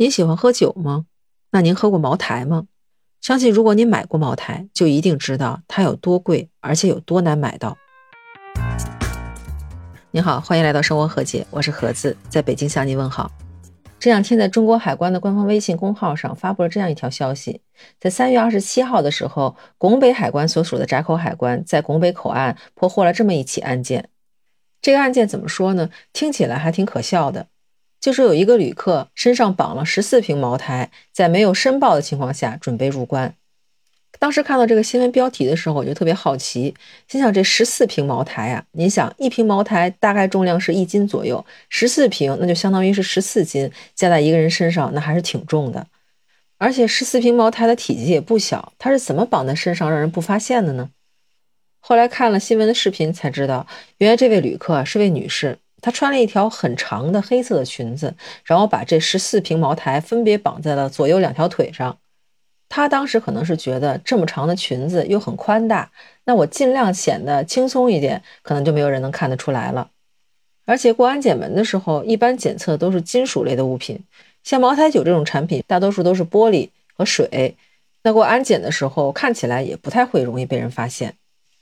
您喜欢喝酒吗？那您喝过茅台吗？相信如果您买过茅台，就一定知道它有多贵，而且有多难买到。您好，欢迎来到生活和解，我是盒子，在北京向您问好。这两天，在中国海关的官方微信公号上发布了这样一条消息：在三月二十七号的时候，拱北海关所属的闸口海关在拱北口岸破获了这么一起案件。这个案件怎么说呢？听起来还挺可笑的。就是有一个旅客身上绑了十四瓶茅台，在没有申报的情况下准备入关。当时看到这个新闻标题的时候，我就特别好奇，心想这十四瓶茅台啊，您想一瓶茅台大概重量是一斤左右，十四瓶那就相当于是十四斤，加在一个人身上那还是挺重的。而且十四瓶茅台的体积也不小，它是怎么绑在身上让人不发现的呢？后来看了新闻的视频才知道，原来这位旅客是位女士。她穿了一条很长的黑色的裙子，然后把这十四瓶茅台分别绑在了左右两条腿上。她当时可能是觉得这么长的裙子又很宽大，那我尽量显得轻松一点，可能就没有人能看得出来了。而且过安检门的时候，一般检测都是金属类的物品，像茅台酒这种产品，大多数都是玻璃和水。那过安检的时候，看起来也不太会容易被人发现。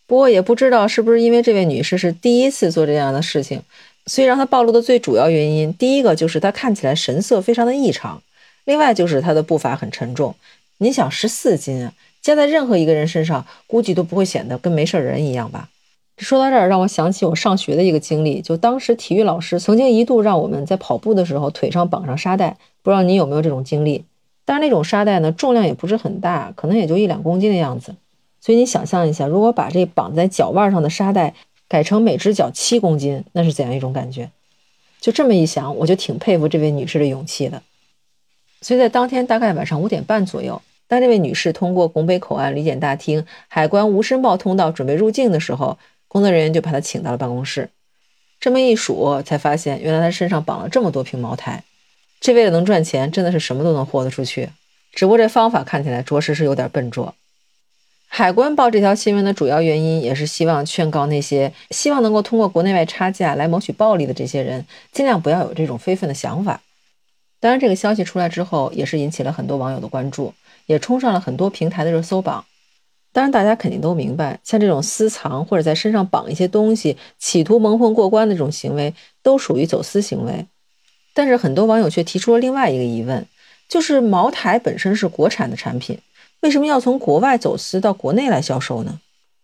不过也不知道是不是因为这位女士是第一次做这样的事情。所以让他暴露的最主要原因，第一个就是他看起来神色非常的异常，另外就是他的步伐很沉重。你想，十四斤啊，加在任何一个人身上，估计都不会显得跟没事人一样吧？说到这儿，让我想起我上学的一个经历，就当时体育老师曾经一度让我们在跑步的时候腿上绑上沙袋，不知道你有没有这种经历？但是那种沙袋呢，重量也不是很大，可能也就一两公斤的样子。所以你想象一下，如果把这绑在脚腕上的沙袋。改成每只脚七公斤，那是怎样一种感觉？就这么一想，我就挺佩服这位女士的勇气的。所以在当天大概晚上五点半左右，当这位女士通过拱北口岸离检大厅海关无申报通道准备入境的时候，工作人员就把她请到了办公室。这么一数，才发现原来她身上绑了这么多瓶茅台。这为了能赚钱，真的是什么都能豁得出去。只不过这方法看起来着实是有点笨拙。海关报这条新闻的主要原因，也是希望劝告那些希望能够通过国内外差价来谋取暴利的这些人，尽量不要有这种非分的想法。当然，这个消息出来之后，也是引起了很多网友的关注，也冲上了很多平台的热搜榜。当然，大家肯定都明白，像这种私藏或者在身上绑一些东西，企图蒙混过关的这种行为，都属于走私行为。但是，很多网友却提出了另外一个疑问，就是茅台本身是国产的产品。为什么要从国外走私到国内来销售呢？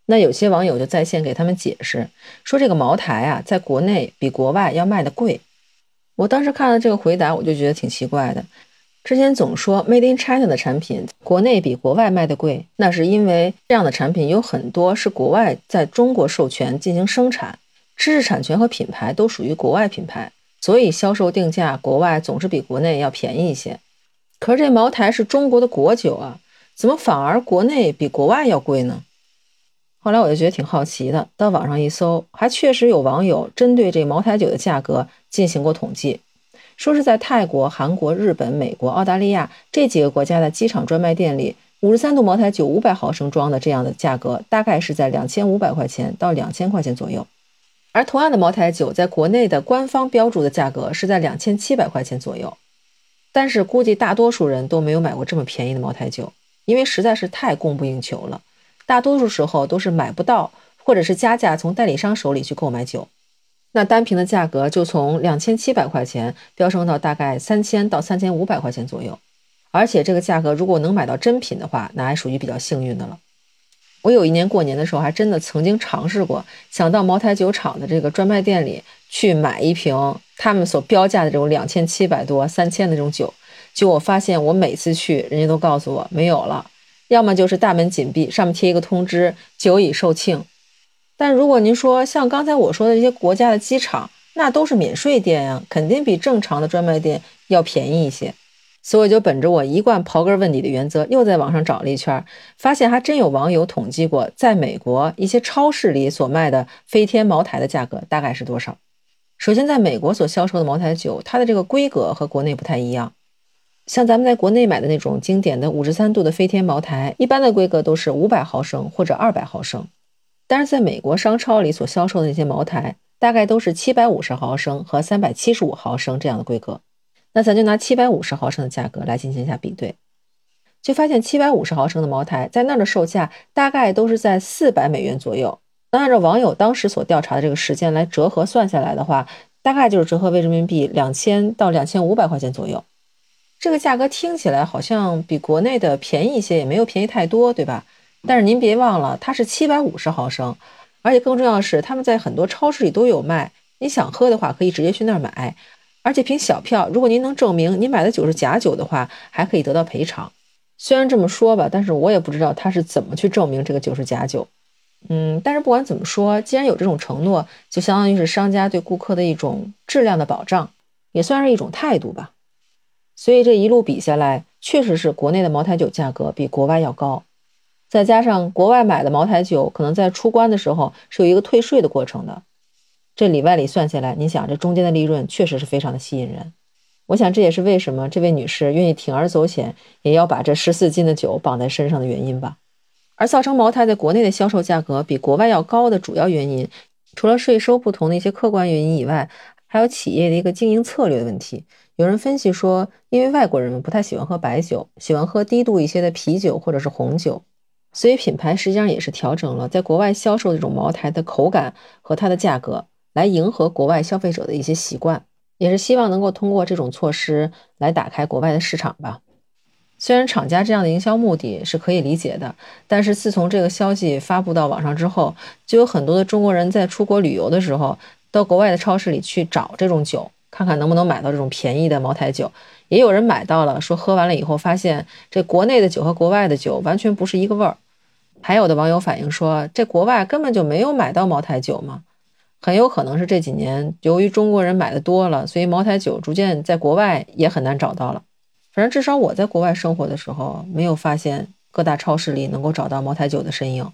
那有些网友就在线给他们解释，说这个茅台啊，在国内比国外要卖的贵。我当时看了这个回答，我就觉得挺奇怪的。之前总说 Made in China 的产品国内比国外卖的贵，那是因为这样的产品有很多是国外在中国授权进行生产，知识产权和品牌都属于国外品牌，所以销售定价国外总是比国内要便宜一些。可是这茅台是中国的国酒啊。怎么反而国内比国外要贵呢？后来我就觉得挺好奇的，到网上一搜，还确实有网友针对这茅台酒的价格进行过统计，说是在泰国、韩国、日本、美国、澳大利亚这几个国家的机场专卖店里，五十三度茅台酒五百毫升装的这样的价格，大概是在两千五百块钱到两千块钱左右，而同样的茅台酒在国内的官方标注的价格是在两千七百块钱左右，但是估计大多数人都没有买过这么便宜的茅台酒。因为实在是太供不应求了，大多数时候都是买不到，或者是加价从代理商手里去购买酒，那单瓶的价格就从两千七百块钱飙升到大概三千到三千五百块钱左右，而且这个价格如果能买到真品的话，那还属于比较幸运的了。我有一年过年的时候，还真的曾经尝试过，想到茅台酒厂的这个专卖店里去买一瓶他们所标价的这种两千七百多、三千的这种酒。就我发现，我每次去，人家都告诉我没有了，要么就是大门紧闭，上面贴一个通知，酒已售罄。但如果您说像刚才我说的这些国家的机场，那都是免税店呀，肯定比正常的专卖店要便宜一些。所以就本着我一贯刨根问底的原则，又在网上找了一圈，发现还真有网友统计过，在美国一些超市里所卖的飞天茅台的价格大概是多少。首先，在美国所销售的茅台酒，它的这个规格和国内不太一样。像咱们在国内买的那种经典的五十三度的飞天茅台，一般的规格都是五百毫升或者二百毫升，但是在美国商超里所销售的那些茅台，大概都是七百五十毫升和三百七十五毫升这样的规格。那咱就拿七百五十毫升的价格来进行一下比对，就发现七百五十毫升的茅台在那儿的售价大概都是在四百美元左右。那按照网友当时所调查的这个时间来折合算下来的话，大概就是折合为人民币两千到两千五百块钱左右。这个价格听起来好像比国内的便宜一些，也没有便宜太多，对吧？但是您别忘了，它是七百五十毫升，而且更重要的是，他们在很多超市里都有卖。你想喝的话，可以直接去那儿买。而且凭小票，如果您能证明您买的酒是假酒的话，还可以得到赔偿。虽然这么说吧，但是我也不知道他是怎么去证明这个酒是假酒。嗯，但是不管怎么说，既然有这种承诺，就相当于是商家对顾客的一种质量的保障，也算是一种态度吧。所以这一路比下来，确实是国内的茅台酒价格比国外要高。再加上国外买的茅台酒，可能在出关的时候是有一个退税的过程的。这里外里算下来，你想这中间的利润确实是非常的吸引人。我想这也是为什么这位女士愿意铤而走险，也要把这十四斤的酒绑在身上的原因吧。而造成茅台在国内的销售价格比国外要高的主要原因，除了税收不同的一些客观原因以外，还有企业的一个经营策略的问题。有人分析说，因为外国人们不太喜欢喝白酒，喜欢喝低度一些的啤酒或者是红酒，所以品牌实际上也是调整了在国外销售这种茅台的口感和它的价格。来迎合国外消费者的一些习惯，也是希望能够通过这种措施来打开国外的市场吧。虽然厂家这样的营销目的是可以理解的，但是自从这个消息发布到网上之后，就有很多的中国人在出国旅游的时候，到国外的超市里去找这种酒，看看能不能买到这种便宜的茅台酒。也有人买到了，说喝完了以后发现这国内的酒和国外的酒完全不是一个味儿。还有的网友反映说，这国外根本就没有买到茅台酒嘛。很有可能是这几年由于中国人买的多了，所以茅台酒逐渐在国外也很难找到了。反正至少我在国外生活的时候，没有发现各大超市里能够找到茅台酒的身影。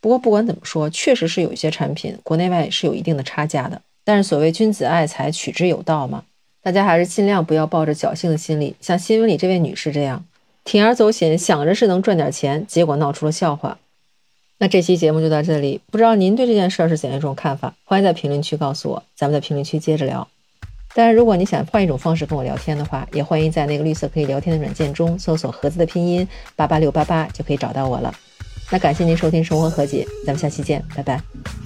不过不管怎么说，确实是有一些产品国内外是有一定的差价的。但是所谓君子爱财，取之有道嘛，大家还是尽量不要抱着侥幸的心理，像新闻里这位女士这样铤而走险，想着是能赚点钱，结果闹出了笑话。那这期节目就到这里，不知道您对这件事儿是怎样一种看法？欢迎在评论区告诉我，咱们在评论区接着聊。当然，如果你想换一种方式跟我聊天的话，也欢迎在那个绿色可以聊天的软件中搜索“盒子”的拼音八八六八八，就可以找到我了。那感谢您收听《生活和解》，咱们下期见，拜拜。